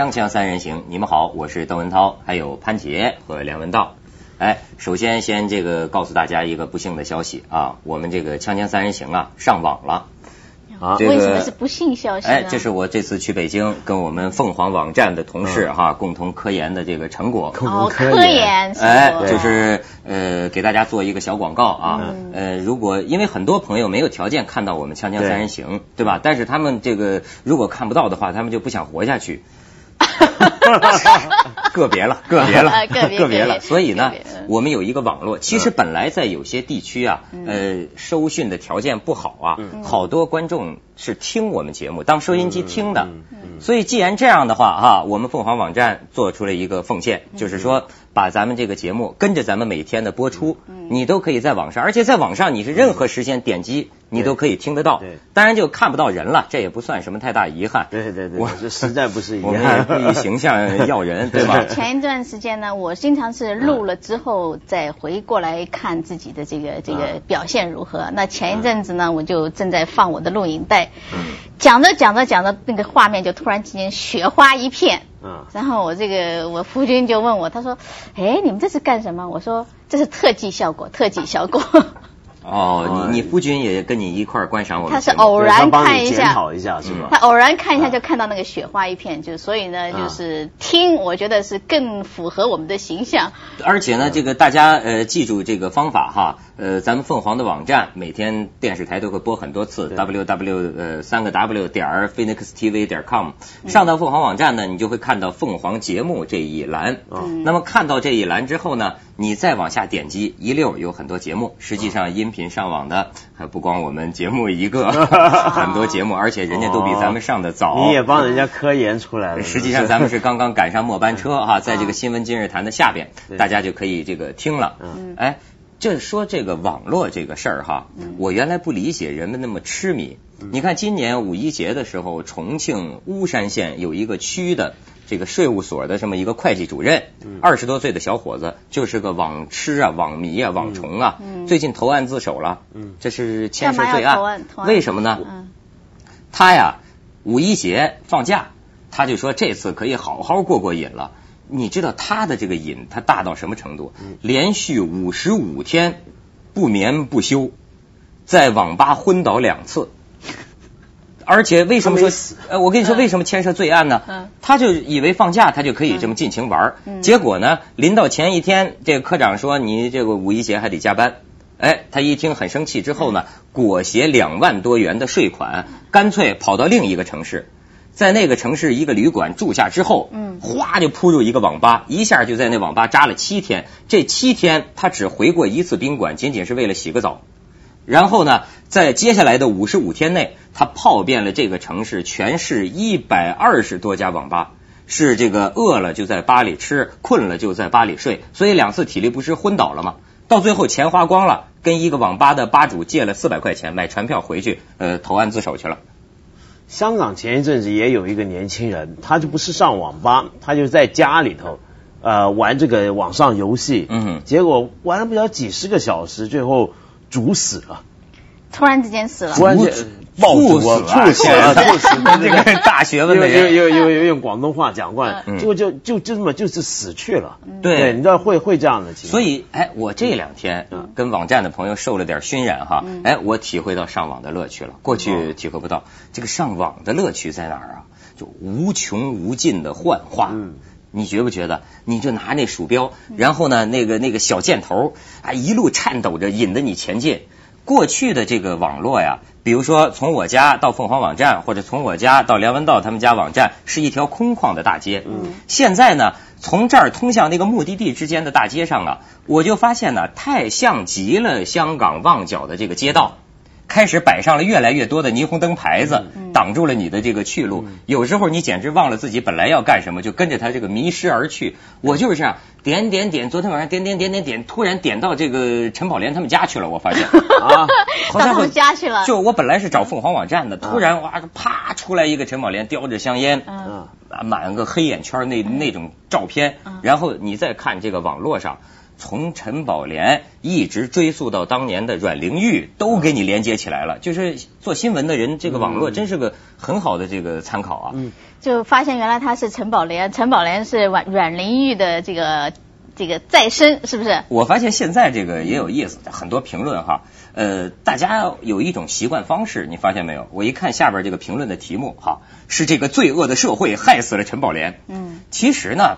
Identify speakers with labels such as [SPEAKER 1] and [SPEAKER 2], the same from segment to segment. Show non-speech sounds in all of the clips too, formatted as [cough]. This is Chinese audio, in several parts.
[SPEAKER 1] 锵锵三人行，你们好，我是邓文涛，还有潘杰和梁文道。哎，首先先这个告诉大家一个不幸的消息啊，我们这个锵锵三人行啊上网了。
[SPEAKER 2] 啊，为什么是不幸消息
[SPEAKER 1] 哎，这是我这次去北京跟我们凤凰网站的同事哈共同科研的这个成果。
[SPEAKER 2] 哦，科研。
[SPEAKER 1] 哎，就是呃给大家做一个小广告啊。呃，如果因为很多朋友没有条件看到我们锵锵三人行，对吧？但是他们这个如果看不到的话，他们就不想活下去。[laughs] 个别了，个别了，个别了。所以呢，我们有一个网络。其实本来在有些地区啊，呃，收讯的条件不好啊，好多观众是听我们节目当收音机听的。所以既然这样的话哈，我们凤凰网站做出了一个奉献，就是说把咱们这个节目跟着咱们每天的播出，你都可以在网上，而且在网上你是任何时间点击。你都可以听得到，当然就看不到人了，这也不算什么太大遗憾。
[SPEAKER 3] 对对对，我这实在不是遗
[SPEAKER 1] 憾，以形象 [laughs] 要人，对吧？
[SPEAKER 2] 前一段时间呢，我经常是录了之后再回过来看自己的这个这个表现如何。那前一阵子呢，我就正在放我的录影带，讲着讲着讲着，那个画面就突然之间雪花一片。嗯。然后我这个我夫君就问我，他说：“哎，你们这是干什么？”我说：“这是特技效果，特技效果。” [laughs]
[SPEAKER 1] 哦，你你夫君也跟你一块观赏我们，
[SPEAKER 2] 他是偶然看
[SPEAKER 3] 一下，讨一下是吧？
[SPEAKER 2] 他偶然看一下就看到那个雪花一片，就所以呢，就是听，我觉得是更符合我们的形象。
[SPEAKER 1] 而且呢，这个大家呃记住这个方法哈，呃，咱们凤凰的网站每天电视台都会播很多次，w w 呃三个 w 点儿 phoenix tv 点 com，上到凤凰网站呢，你就会看到凤凰节目这一栏。那么看到这一栏之后呢，你再往下点击一溜有很多节目，实际上音。频上网的还不光我们节目一个，[laughs] 很多节目，而且人家都比咱们上的早。
[SPEAKER 3] 你也帮人家科研出来了。
[SPEAKER 1] 实际上咱们是刚刚赶上末班车 [laughs] 哈，在这个新闻今日谈的下边，大家就可以这个听了。嗯哎，这说这个网络这个事儿哈，我原来不理解人们那么痴迷。你看今年五一节的时候，重庆巫山县有一个区的。这个税务所的这么一个会计主任，二十多岁的小伙子，就是个网痴啊、网迷啊、网虫啊，最近投案自首了。这是牵涉罪案，为什么呢？他呀，五一节放假，他就说这次可以好好过过瘾了。你知道他的这个瘾，他大到什么程度？连续五十五天不眠不休，在网吧昏倒两次。而且为什么说？呃，我跟你说，为什么牵涉罪案呢？嗯，他就以为放假他就可以这么尽情玩结果呢，临到前一天，这个科长说你这个五一节还得加班。哎，他一听很生气，之后呢，裹挟两万多元的税款，干脆跑到另一个城市，在那个城市一个旅馆住下之后，嗯，哗就扑入一个网吧，一下就在那网吧扎了七天。这七天他只回过一次宾馆，仅仅是为了洗个澡。然后呢，在接下来的五十五天内，他泡遍了这个城市全市一百二十多家网吧，是这个饿了就在吧里吃，困了就在吧里睡，所以两次体力不支昏倒了嘛。到最后钱花光了，跟一个网吧的吧主借了四百块钱买船票回去，呃，投案自首去了。
[SPEAKER 3] 香港前一阵子也有一个年轻人，他就不是上网吧，他就在家里头呃玩这个网上游戏，嗯，结果玩了不了几十个小时，最后。煮死了，
[SPEAKER 2] 突然之间死了，
[SPEAKER 3] 突然间
[SPEAKER 1] 猝死了，
[SPEAKER 3] 猝死了，猝死
[SPEAKER 1] 了，这个大学问的
[SPEAKER 3] 人，用用用用广东话讲过来，就就就这么就是死去了。
[SPEAKER 1] 对，
[SPEAKER 3] 你知道会会这样的情况。
[SPEAKER 1] 所以，哎，我这两天跟网站的朋友受了点熏染哈，哎，我体会到上网的乐趣了。过去体会不到，这个上网的乐趣在哪儿啊？就无穷无尽的幻化。你觉不觉得？你就拿那鼠标，然后呢，那个那个小箭头啊，一路颤抖着引着你前进。过去的这个网络呀，比如说从我家到凤凰网站，或者从我家到梁文道他们家网站，是一条空旷的大街。嗯。现在呢，从这儿通向那个目的地之间的大街上啊，我就发现呢，太像极了香港旺角的这个街道。开始摆上了越来越多的霓虹灯牌子，挡住了你的这个去路。有时候你简直忘了自己本来要干什么，就跟着他这个迷失而去。我就是这样点点点，昨天晚上点点点点点，突然点到这个陈宝莲他们家去了。我发现 [laughs]
[SPEAKER 2] 啊，到他们家去了。
[SPEAKER 1] 就我本来是找凤凰网站的，突然哇，啪出来一个陈宝莲叼着香烟，满个黑眼圈那那种照片。然后你再看这个网络上。从陈宝莲一直追溯到当年的阮玲玉，都给你连接起来了。就是做新闻的人，这个网络真是个很好的这个参考啊。嗯，
[SPEAKER 2] 就发现原来他是陈宝莲，陈宝莲是阮阮玲玉的这个这个再生，是不是？
[SPEAKER 1] 我发现现在这个也有意思，很多评论哈，呃，大家有一种习惯方式，你发现没有？我一看下边这个评论的题目哈，是这个罪恶的社会害死了陈宝莲。嗯，其实呢。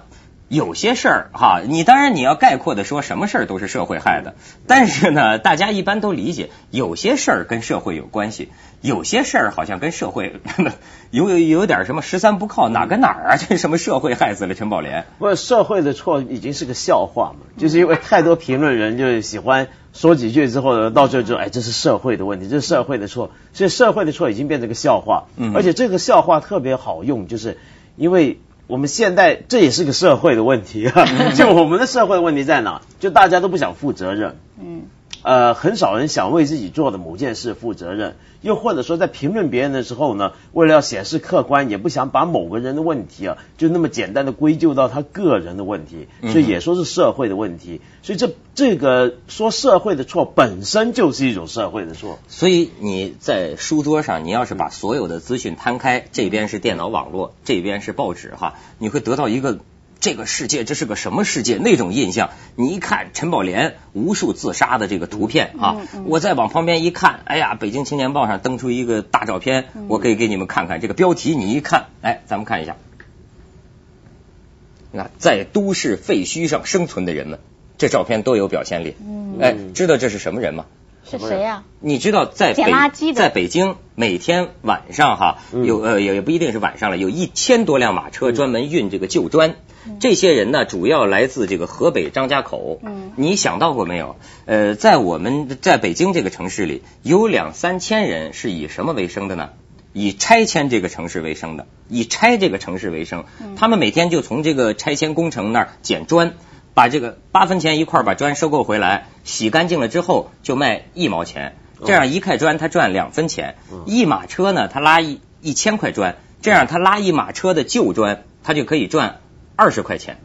[SPEAKER 1] 有些事儿哈，你当然你要概括的说，什么事儿都是社会害的。但是呢，[laughs] 大家一般都理解，有些事儿跟社会有关系，有些事儿好像跟社会 [laughs] 有有有点什么十三不靠，哪跟哪儿啊？[laughs] 这什么社会害死了陈宝莲？
[SPEAKER 3] 不，社会的错已经是个笑话嘛，就是因为太多评论人就是喜欢说几句之后呢，到这就哎，这是社会的问题，这是社会的错，所以社会的错已经变成个笑话。嗯，而且这个笑话特别好用，就是因为。我们现在这也是个社会的问题啊，[laughs] 就我们的社会问题在哪？就大家都不想负责任。嗯。呃，很少人想为自己做的某件事负责任，又或者说在评论别人的时候呢，为了要显示客观，也不想把某个人的问题啊，就那么简单的归咎到他个人的问题，所以也说是社会的问题。所以这这个说社会的错本身就是一种社会的错。
[SPEAKER 1] 所以你在书桌上，你要是把所有的资讯摊开，这边是电脑网络，这边是报纸哈，你会得到一个。这个世界这是个什么世界？那种印象，你一看陈宝莲无数自杀的这个图片啊，我再往旁边一看，哎呀，北京青年报上登出一个大照片，我可以给你们看看这个标题，你一看，哎，咱们看一下，那在都市废墟上生存的人们，这照片多有表现力。哎，知道这是什么人吗？
[SPEAKER 2] 是谁呀？
[SPEAKER 1] 你知道在北在北京每天晚上哈有呃也也不一定是晚上了，有一千多辆马车专门运这个旧砖。这些人呢，主要来自这个河北张家口。嗯，你想到过没有？呃，在我们在北京这个城市里，有两三千人是以什么为生的呢？以拆迁这个城市为生的，以拆这个城市为生。他们每天就从这个拆迁工程那儿捡砖，把这个八分钱一块把砖收购回来，洗干净了之后就卖一毛钱。这样一块砖他赚两分钱。一马车呢，他拉一一千块砖，这样他拉一马车的旧砖，他就可以赚。二十块钱，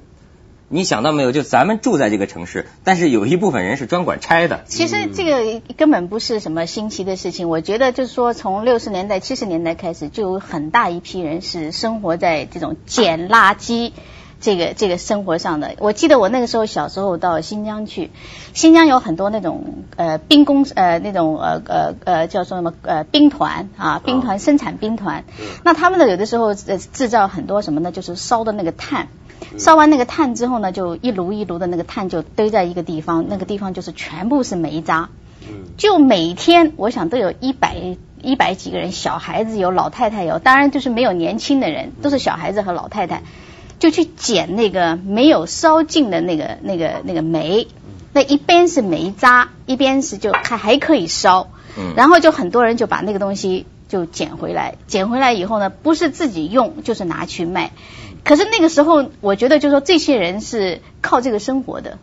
[SPEAKER 1] 你想到没有？就咱们住在这个城市，但是有一部分人是专管拆的。
[SPEAKER 2] 其实这个根本不是什么新奇的事情。我觉得就是说，从六十年代、七十年代开始，就有很大一批人是生活在这种捡垃圾这个这个生活上的。我记得我那个时候小时候到新疆去，新疆有很多那种呃兵工呃那种呃呃呃叫做什么呃兵团啊兵团生产兵团。那他们呢有的时候呃制造很多什么呢？就是烧的那个炭。烧完那个炭之后呢，就一炉一炉的那个炭就堆在一个地方，那个地方就是全部是煤渣。就每天我想都有一百一百几个人，小孩子有，老太太有，当然就是没有年轻的人，都是小孩子和老太太，就去捡那个没有烧尽的那个那个那个煤。那一边是煤渣，一边是就还还可以烧。然后就很多人就把那个东西就捡回来，捡回来以后呢，不是自己用，就是拿去卖。可是那个时候，我觉得就是说，这些人是靠这个生活的，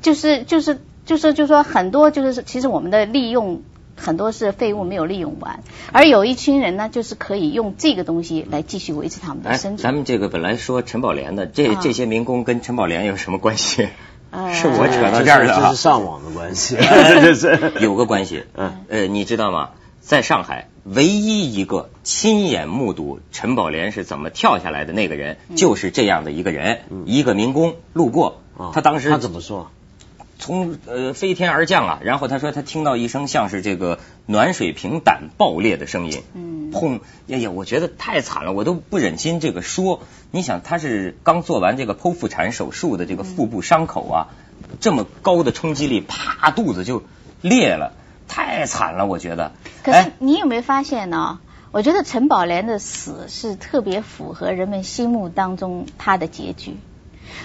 [SPEAKER 2] 就是就是就是就是说，很多就是其实我们的利用很多是废物没有利用完，而有一群人呢，就是可以用这个东西来继续维持他们的生存。
[SPEAKER 1] 咱们这个本来说陈宝莲的，这这些民工跟陈宝莲有什么关系？是我扯到这儿的
[SPEAKER 3] 啊？这是上网的关系，[laughs] 这是 [laughs]
[SPEAKER 1] 有个关系。嗯，呃，你知道吗？在上海，唯一一个亲眼目睹陈宝莲是怎么跳下来的那个人，就是这样的一个人，一个民工路过，他当时
[SPEAKER 3] 他怎么说？
[SPEAKER 1] 从呃飞天而降啊，然后他说他听到一声像是这个暖水瓶胆爆裂的声音，嗯，砰！哎呀，我觉得太惨了，我都不忍心这个说。你想，他是刚做完这个剖腹产手术的这个腹部伤口啊，这么高的冲击力，啪，肚子就裂了。太惨了，我觉得。
[SPEAKER 2] 可是你有没有发现呢？我觉得陈宝莲的死是特别符合人们心目当中他的结局。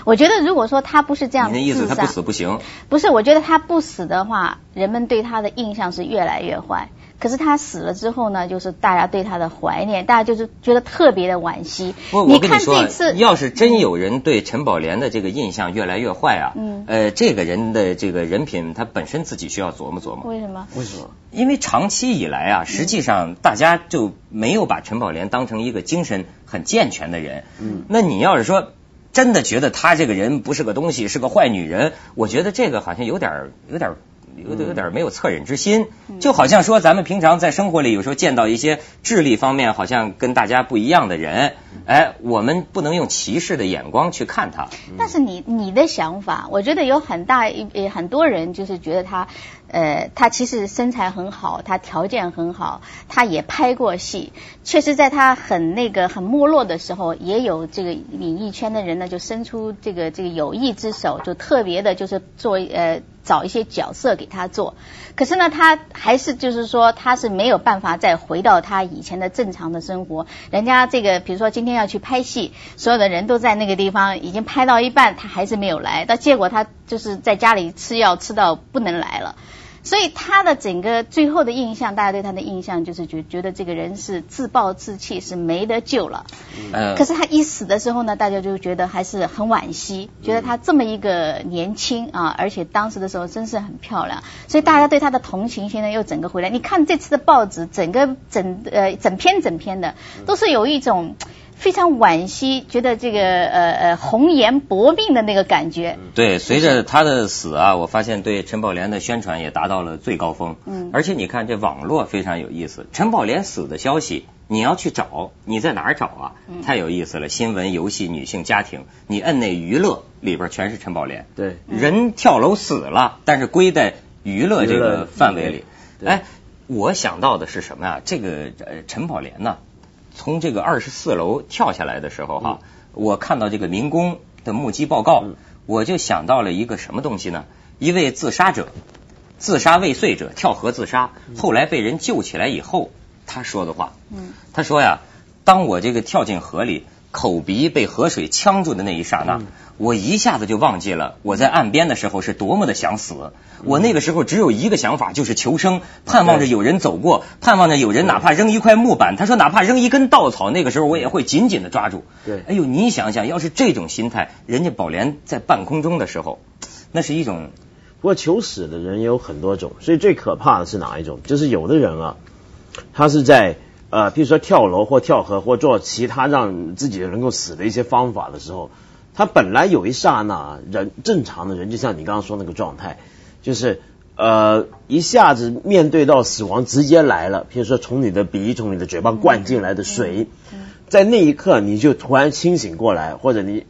[SPEAKER 2] 我觉得如果说他不是这样，
[SPEAKER 1] 你的意思他不死不行？
[SPEAKER 2] 不是，我觉得他不死的话，人们对他的印象是越来越坏。可是他死了之后呢，就是大家对他的怀念，大家就是觉得特别的惋惜。
[SPEAKER 1] 你看这次，要是真有人对陈宝莲的这个印象越来越坏啊，嗯，呃，这个人的这个人品，他本身自己需要琢磨琢磨。
[SPEAKER 2] 为什么？
[SPEAKER 3] 为什么？
[SPEAKER 1] 因为长期以来啊，实际上大家就没有把陈宝莲当成一个精神很健全的人。嗯，那你要是说。真的觉得她这个人不是个东西，是个坏女人，我觉得这个好像有点有点。有点有点没有恻隐之心，就好像说咱们平常在生活里有时候见到一些智力方面好像跟大家不一样的人，哎，我们不能用歧视的眼光去看他。
[SPEAKER 2] 但是你你的想法，我觉得有很大一很多人就是觉得他，呃，他其实身材很好，他条件很好，他也拍过戏，确实在他很那个很没落的时候，也有这个演艺圈的人呢就伸出这个这个友谊之手，就特别的就是做呃。找一些角色给他做，可是呢，他还是就是说，他是没有办法再回到他以前的正常的生活。人家这个，比如说今天要去拍戏，所有的人都在那个地方，已经拍到一半，他还是没有来。到结果他就是在家里吃药吃到不能来了。所以他的整个最后的印象，大家对他的印象就是觉觉得这个人是自暴自弃，是没得救了。嗯。可是他一死的时候呢，大家就觉得还是很惋惜，觉得他这么一个年轻啊，而且当时的时候真是很漂亮，所以大家对他的同情心呢又整个回来。你看这次的报纸，整个整呃整篇整篇的都是有一种。非常惋惜，觉得这个呃呃红颜薄命的那个感觉。
[SPEAKER 1] 对，随着他的死啊，我发现对陈宝莲的宣传也达到了最高峰。嗯。而且你看这网络非常有意思，陈宝莲死的消息，你要去找，你在哪儿找啊？太有意思了，新闻、游戏、女性、家庭，你摁那娱乐里边全是陈宝莲。
[SPEAKER 3] 对。
[SPEAKER 1] 人跳楼死了，但是归在娱乐这个范围里。哎，我想到的是什么呀？这个呃陈宝莲呢？从这个二十四楼跳下来的时候哈，我看到这个民工的目击报告，我就想到了一个什么东西呢？一位自杀者，自杀未遂者跳河自杀，后来被人救起来以后，他说的话，他说呀，当我这个跳进河里。口鼻被河水呛住的那一刹那，我一下子就忘记了我在岸边的时候是多么的想死。我那个时候只有一个想法，就是求生，盼望着有人走过，盼望着有人哪怕扔一块木板。他说哪怕扔一根稻草，那个时候我也会紧紧的抓住。
[SPEAKER 3] 对，
[SPEAKER 1] 哎呦，你想想要是这种心态，人家宝莲在半空中的时候，那是一种。
[SPEAKER 3] 不过求死的人也有很多种，所以最可怕的是哪一种？就是有的人啊，他是在。呃，比如说跳楼或跳河或做其他让自己能够死的一些方法的时候，他本来有一刹那人正常的人，就像你刚刚说那个状态，就是呃一下子面对到死亡直接来了，比如说从你的鼻从你的嘴巴灌进来的水，在那一刻你就突然清醒过来，或者你。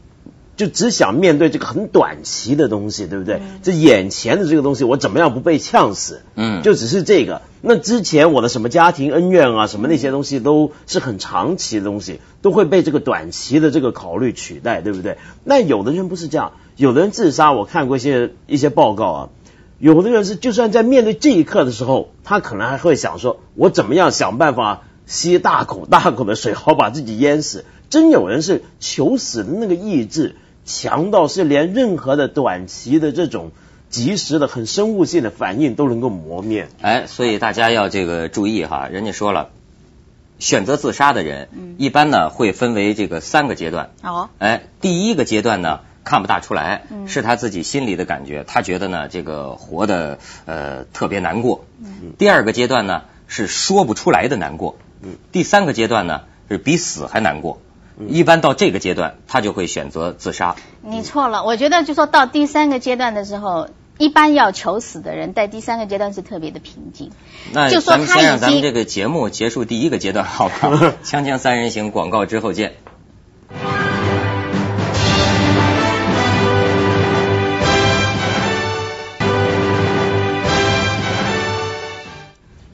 [SPEAKER 3] 就只想面对这个很短期的东西，对不对？这眼前的这个东西，我怎么样不被呛死？嗯，就只是这个。那之前我的什么家庭恩怨啊，什么那些东西都是很长期的东西，都会被这个短期的这个考虑取代，对不对？那有的人不是这样，有的人自杀，我看过一些一些报告啊，有的人是就算在面对这一刻的时候，他可能还会想说，我怎么样想办法吸大口大口的水，好把自己淹死。真有人是求死的那个意志。强到是连任何的短期的这种及时的很生物性的反应都能够磨灭。
[SPEAKER 1] 哎，所以大家要这个注意哈，人家说了，选择自杀的人，一般呢会分为这个三个阶段。哦。哎，第一个阶段呢看不大出来，是他自己心里的感觉，他觉得呢这个活的呃特别难过。嗯。第二个阶段呢是说不出来的难过。嗯。第三个阶段呢是比死还难过。一般到这个阶段，他就会选择自杀。
[SPEAKER 2] 你错了，我觉得就说到第三个阶段的时候，一般要求死的人在第三个阶段是特别的平静。
[SPEAKER 1] 那咱们先让咱们这个节目结束第一个阶段，好吧？[laughs] 锵锵三人行广告之后见。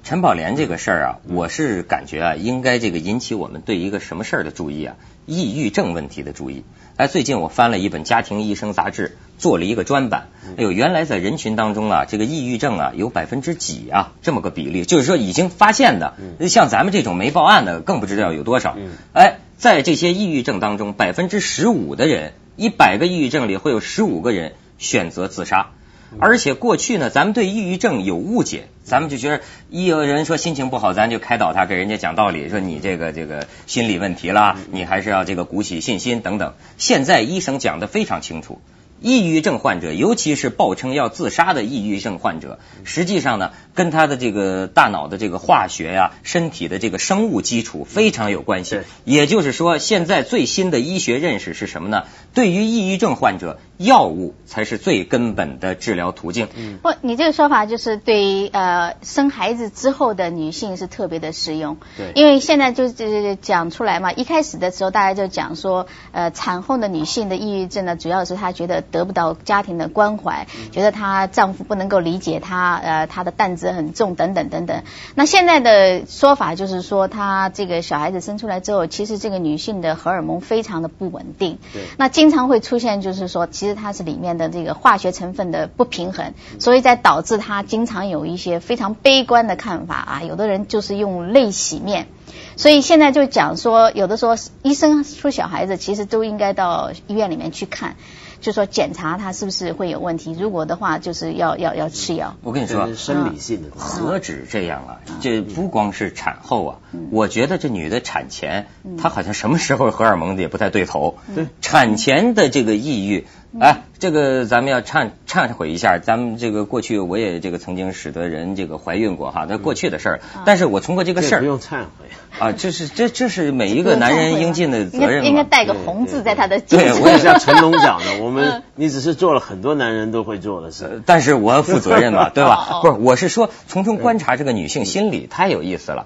[SPEAKER 1] 陈宝莲这个事儿啊，我是感觉啊，应该这个引起我们对一个什么事儿的注意啊？抑郁症问题的注意。哎，最近我翻了一本《家庭医生》杂志，做了一个专版。哎呦，原来在人群当中啊，这个抑郁症啊有百分之几啊？这么个比例，就是说已经发现的，像咱们这种没报案的，更不知道有多少。哎，在这些抑郁症当中，百分之十五的人，一百个抑郁症里会有十五个人选择自杀。而且过去呢，咱们对抑郁症有误解，咱们就觉得一有人说心情不好，咱就开导他，给人家讲道理，说你这个这个心理问题啦，你还是要这个鼓起信心等等。现在医生讲的非常清楚，抑郁症患者，尤其是报称要自杀的抑郁症患者，实际上呢，跟他的这个大脑的这个化学呀、身体的这个生物基础非常有关系。也就是说，现在最新的医学认识是什么呢？对于抑郁症患者，药物才是最根本的治疗途径。
[SPEAKER 2] 不，你这个说法就是对呃生孩子之后的女性是特别的适用。
[SPEAKER 3] 对，
[SPEAKER 2] 因为现在就是讲出来嘛，一开始的时候大家就讲说，呃，产后的女性的抑郁症呢，主要是她觉得。得不到家庭的关怀，觉得她丈夫不能够理解她，呃，她的担子很重，等等等等。那现在的说法就是说，她这个小孩子生出来之后，其实这个女性的荷尔蒙非常的不稳定。
[SPEAKER 3] 对。
[SPEAKER 2] 那经常会出现，就是说，其实它是里面的这个化学成分的不平衡，所以在导致它经常有一些非常悲观的看法啊。有的人就是用泪洗面，所以现在就讲说，有的时候医生说小孩子其实都应该到医院里面去看。就说检查他是不是会有问题，如果的话就是要要要吃药。
[SPEAKER 1] 我跟你说，
[SPEAKER 3] 生理性的，
[SPEAKER 1] 何止这样啊？这不光是产后啊，我觉得这女的产前，她好像什么时候荷尔蒙也不太对头。
[SPEAKER 3] 对，
[SPEAKER 1] 产前的这个抑郁。哎，这个咱们要忏忏悔一下，咱们这个过去我也这个曾经使得人这个怀孕过哈，那过去的事儿。但是我通过这个事儿
[SPEAKER 3] 不用忏悔。
[SPEAKER 1] 啊，这是这这是每一个男人应尽的责任
[SPEAKER 2] 应该带个红字在他的
[SPEAKER 1] 对，
[SPEAKER 3] 我也像成龙讲的，[laughs] 我们你只是做了很多男人都会做的事，
[SPEAKER 1] 但是我负责任嘛，对吧？不是，我是说从中观察这个女性心理太有意思了，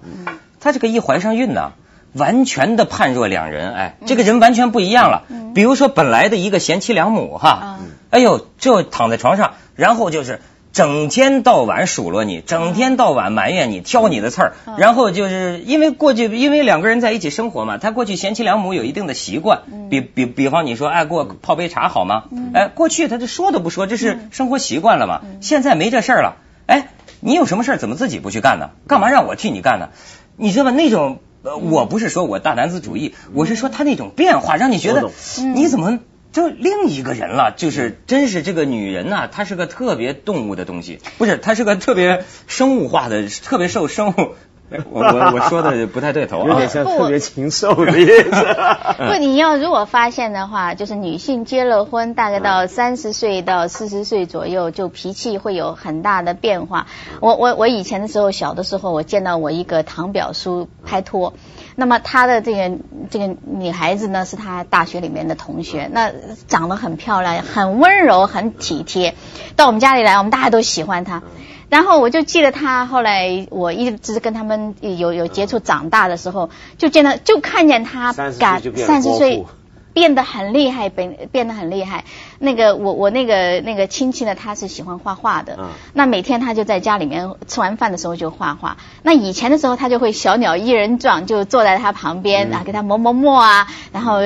[SPEAKER 1] 她这个一怀上孕呢。完全的判若两人，哎，这个人完全不一样了。比如说本来的一个贤妻良母哈，哎呦，就躺在床上，然后就是整天到晚数落你，整天到晚埋怨你，挑你的刺儿，然后就是因为过去因为两个人在一起生活嘛，他过去贤妻良母有一定的习惯，比比比方你说哎给我泡杯茶好吗？哎，过去他就说都不说，这是生活习惯了嘛。现在没这事儿了，哎，你有什么事儿怎么自己不去干呢？干嘛让我替你干呢？你知道吗？那种。呃，我不是说我大男子主义，我是说他那种变化，让你觉得你怎么就另一个人了？就是真是这个女人呐，她是个特别动物的东西，不是，她是个特别生物化的，特别受生物。[laughs] 我我我说的不太对头，
[SPEAKER 3] 有点像特别禽兽的意思。
[SPEAKER 2] 不，你要如果发现的话，就是女性结了婚，大概到三十岁到四十岁左右，就脾气会有很大的变化。我我我以前的时候，小的时候，我见到我一个堂表叔拍拖，那么他的这个这个女孩子呢，是他大学里面的同学，那长得很漂亮，很温柔，很体贴，到我们家里来，我们大家都喜欢她。然后我就记得他后来，我一直跟他们有有接触，长大的时候就见到，就看见他
[SPEAKER 3] 敢
[SPEAKER 2] 三十岁变得很厉害，变变得很厉害。那个我我那个那个亲戚呢，他是喜欢画画的，那每天他就在家里面吃完饭的时候就画画。那以前的时候，他就会小鸟依人状，就坐在他旁边啊，给他磨磨墨啊，然后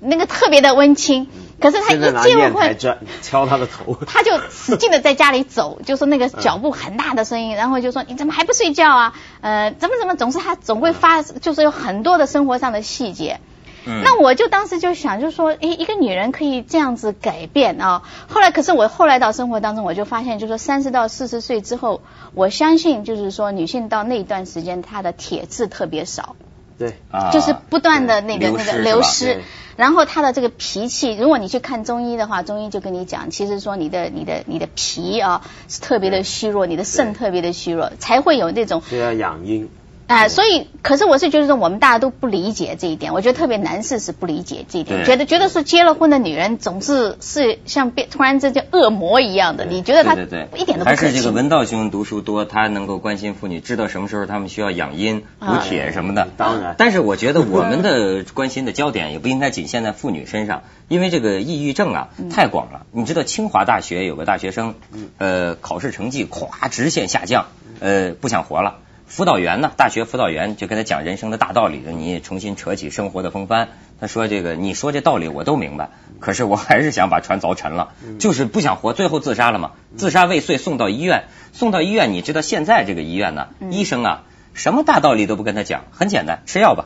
[SPEAKER 2] 那个特别的温馨。可是他一进会
[SPEAKER 3] 敲他的头，
[SPEAKER 2] 他就使劲的在家里走，[laughs] 就是那个脚步很大的声音，然后就说你怎么还不睡觉啊？呃，怎么怎么总是他总会发，就是有很多的生活上的细节。嗯，那我就当时就想，就说，哎，一个女人可以这样子改变啊。后来，可是我后来到生活当中，我就发现，就是说三十到四十岁之后，我相信就是说女性到那一段时间她的铁质特别少。
[SPEAKER 3] 对，
[SPEAKER 2] 就是不断的那个那个流失。然后他的这个脾气，如果你去看中医的话，中医就跟你讲，其实说你的你的你的脾啊是特别的虚弱，你的肾特别的虚弱，才会有那种。
[SPEAKER 3] 需要养阴。
[SPEAKER 2] 哎，所以，可是我是觉得说，我们大家都不理解这一点。我觉得特别男士是不理解这一点，觉得觉得是结了婚的女人总是是像变突然之间恶魔一样的。你觉得他
[SPEAKER 1] 对对
[SPEAKER 2] 一点都不
[SPEAKER 1] 还是这个文道兄读书多，他能够关心妇女，知道什么时候他们需要养阴补铁什么的。
[SPEAKER 3] 当然，
[SPEAKER 1] 但是我觉得我们的 [laughs] 关心的焦点也不应该仅限在妇女身上，因为这个抑郁症啊太广了。你知道清华大学有个大学生，呃，考试成绩咵直线下降，呃，不想活了。辅导员呢？大学辅导员就跟他讲人生的大道理，你重新扯起生活的风帆。他说：“这个你说这道理我都明白，可是我还是想把船凿沉了，就是不想活，最后自杀了嘛。自杀未遂，送到医院，送到医院，你知道现在这个医院呢？医生啊，什么大道理都不跟他讲，很简单，吃药吧。”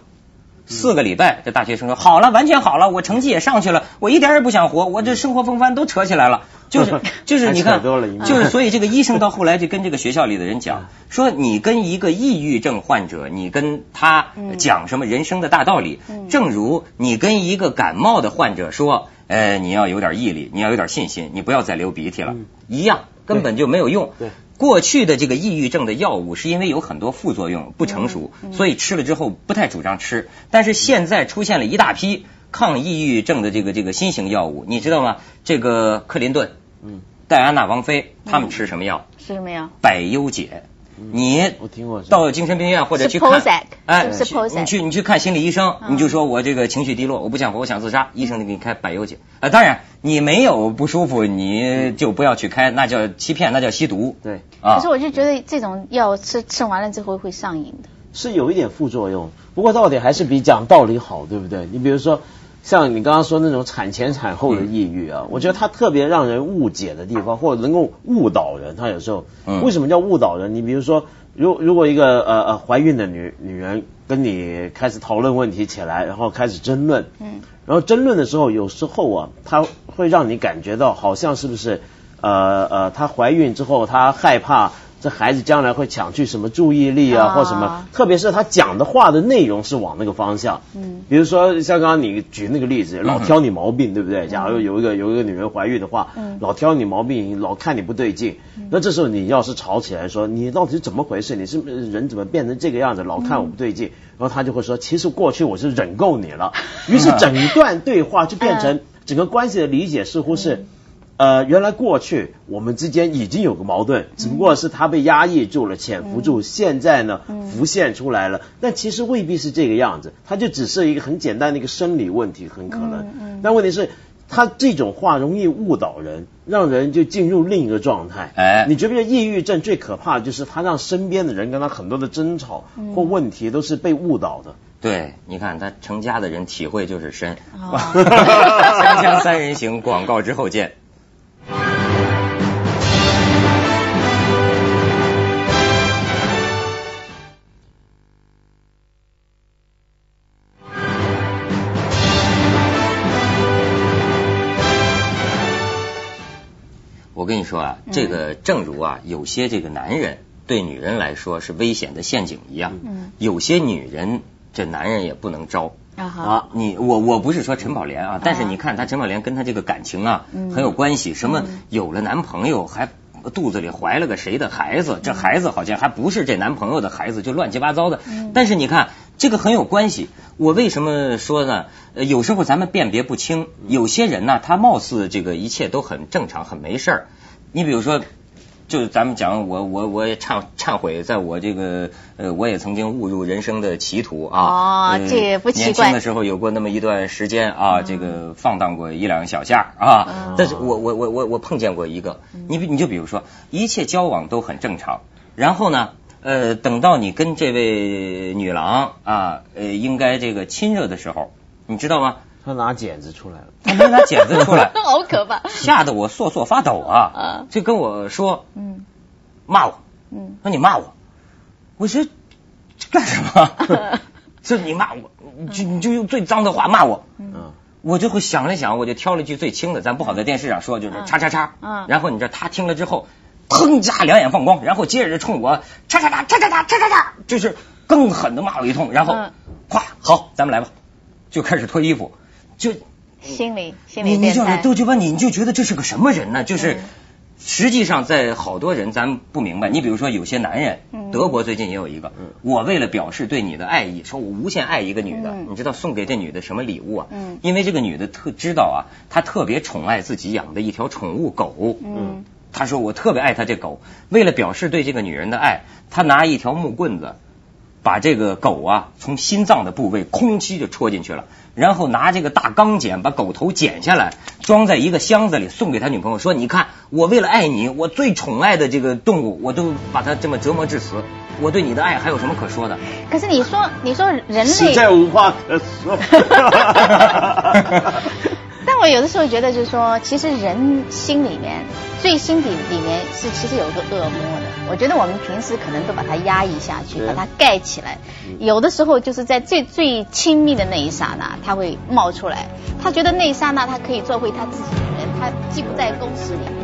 [SPEAKER 1] 四个礼拜，这大学生说好了，完全好了，我成绩也上去了，我一点也不想活，我这生活风帆都扯起来了，就是 [laughs] 就是你看，就是所以这个医生到后来就跟这个学校里的人讲，说你跟一个抑郁症患者，你跟他讲什么人生的大道理，正如你跟一个感冒的患者说。呃，你要有点毅力，你要有点信心，你不要再流鼻涕了，一样根本就没有用。过去的这个抑郁症的药物是因为有很多副作用不成熟，所以吃了之后不太主张吃。但是现在出现了一大批抗抑郁症的这个这个新型药物，你知道吗？这个克林顿，嗯，戴安娜王妃他们吃什么药？
[SPEAKER 2] 吃什么药？
[SPEAKER 1] 百忧解。你
[SPEAKER 3] 我听过，
[SPEAKER 1] 到精神病院或者去看，
[SPEAKER 2] 哎，
[SPEAKER 1] 你去你去看心理医生，你就说我这个情绪低落，我不想活，我想自杀，医生就给你开百忧解。啊，当然你没有不舒服，你就不要去开，那叫欺骗，那叫吸毒。
[SPEAKER 3] 对，
[SPEAKER 2] 啊。可是我就觉得这种药吃吃完了之后会上瘾的。
[SPEAKER 3] 是有一点副作用，不过到底还是比讲道理好，对不对？你比如说。像你刚刚说那种产前产后的抑郁啊，我觉得它特别让人误解的地方，或者能够误导人。它有时候，为什么叫误导人？你比如说，如如果一个呃呃怀孕的女女人跟你开始讨论问题起来，然后开始争论，嗯，然后争论的时候，有时候啊，它会让你感觉到好像是不是呃呃，她怀孕之后她害怕。这孩子将来会抢去什么注意力啊，或什么？特别是他讲的话的内容是往那个方向。嗯，比如说像刚刚你举那个例子，老挑你毛病，对不对？假如有一个有一个女人怀孕的话，老挑你毛病，老看你不对劲，那这时候你要是吵起来说你到底是怎么回事？你是人怎么变成这个样子？老看我不对劲，然后他就会说，其实过去我是忍够你了。于是整段对话就变成整个关系的理解似乎是。呃，原来过去我们之间已经有个矛盾，只不过是他被压抑住了、潜伏住，现在呢浮现出来了。但其实未必是这个样子，它就只是一个很简单的一个生理问题，很可能。但问题是，他这种话容易误导人，让人就进入另一个状态。哎，你觉不觉得抑郁症最可怕的就是他让身边的人跟他很多的争吵或问题都是被误导的？
[SPEAKER 1] 对，你看他成家的人体会就是深。[laughs] 锵锵三人行，广告之后见。说啊，这个正如啊，有些这个男人对女人来说是危险的陷阱一样，嗯。有些女人这男人也不能招。啊。你我我不是说陈宝莲啊，但是你看她陈宝莲跟她这个感情啊很有关系，什么有了男朋友还肚子里怀了个谁的孩子，这孩子好像还不是这男朋友的孩子，就乱七八糟的。但是你看这个很有关系，我为什么说呢？呃，有时候咱们辨别不清，有些人呢，他貌似这个一切都很正常，很没事儿。你比如说，就是咱们讲，我我我也忏忏悔，在我这个呃，我也曾经误入人生的歧途
[SPEAKER 2] 啊。哦，这也不奇
[SPEAKER 1] 怪。年轻的时候有过那么一段时间啊，这个放荡过一两个小下啊。但是我我我我我碰见过一个，你你就比如说，一切交往都很正常，然后呢，呃，等到你跟这位女郎啊，呃，应该这个亲热的时候。你知道吗？
[SPEAKER 3] 他拿剪子出来了，
[SPEAKER 1] 他没拿剪子出来，[laughs]
[SPEAKER 2] 好可怕，
[SPEAKER 1] 吓得我瑟瑟发抖啊！就跟我说，嗯，骂我，嗯，说你骂我，我说干什么？[laughs] 这你骂我，你就你就用最脏的话骂我，嗯，我就会想了想，我就挑了一句最轻的，咱不好在电视上说，就是叉叉叉，嗯，然后你知道他听了之后，砰一下两眼放光，然后接着就冲我叉叉叉叉叉叉叉叉叉，就是更狠的骂我一通，然后，咵，好，咱们来吧。就开始脱衣服，就
[SPEAKER 2] 心理心理你
[SPEAKER 1] 你就都就问你，你就觉得这是个什么人呢？就是实际上在好多人咱不明白。你比如说有些男人，德国最近也有一个，我为了表示对你的爱意，说我无限爱一个女的，你知道送给这女的什么礼物啊？因为这个女的特知道啊，她特别宠爱自己养的一条宠物狗。嗯，她说我特别爱她这狗，为了表示对这个女人的爱，她拿一条木棍子。把这个狗啊，从心脏的部位空气就戳进去了，然后拿这个大钢剪把狗头剪下来，装在一个箱子里送给他女朋友，说：“你看，我为了爱你，我最宠爱的这个动物，我都把它这么折磨致死，我对你的爱还有什么可说的？[laughs] ”
[SPEAKER 2] 可是你说，你说人类
[SPEAKER 3] 实在无话可说。
[SPEAKER 2] 但我有的时候觉得，就是说，其实人心里面最心底里面是其实有一个恶魔的。我觉得我们平时可能都把它压抑下去，把它盖起来。有的时候就是在最最亲密的那一刹那，他会冒出来。他觉得那一刹那他可以做回他自己的人，他既不在公司里。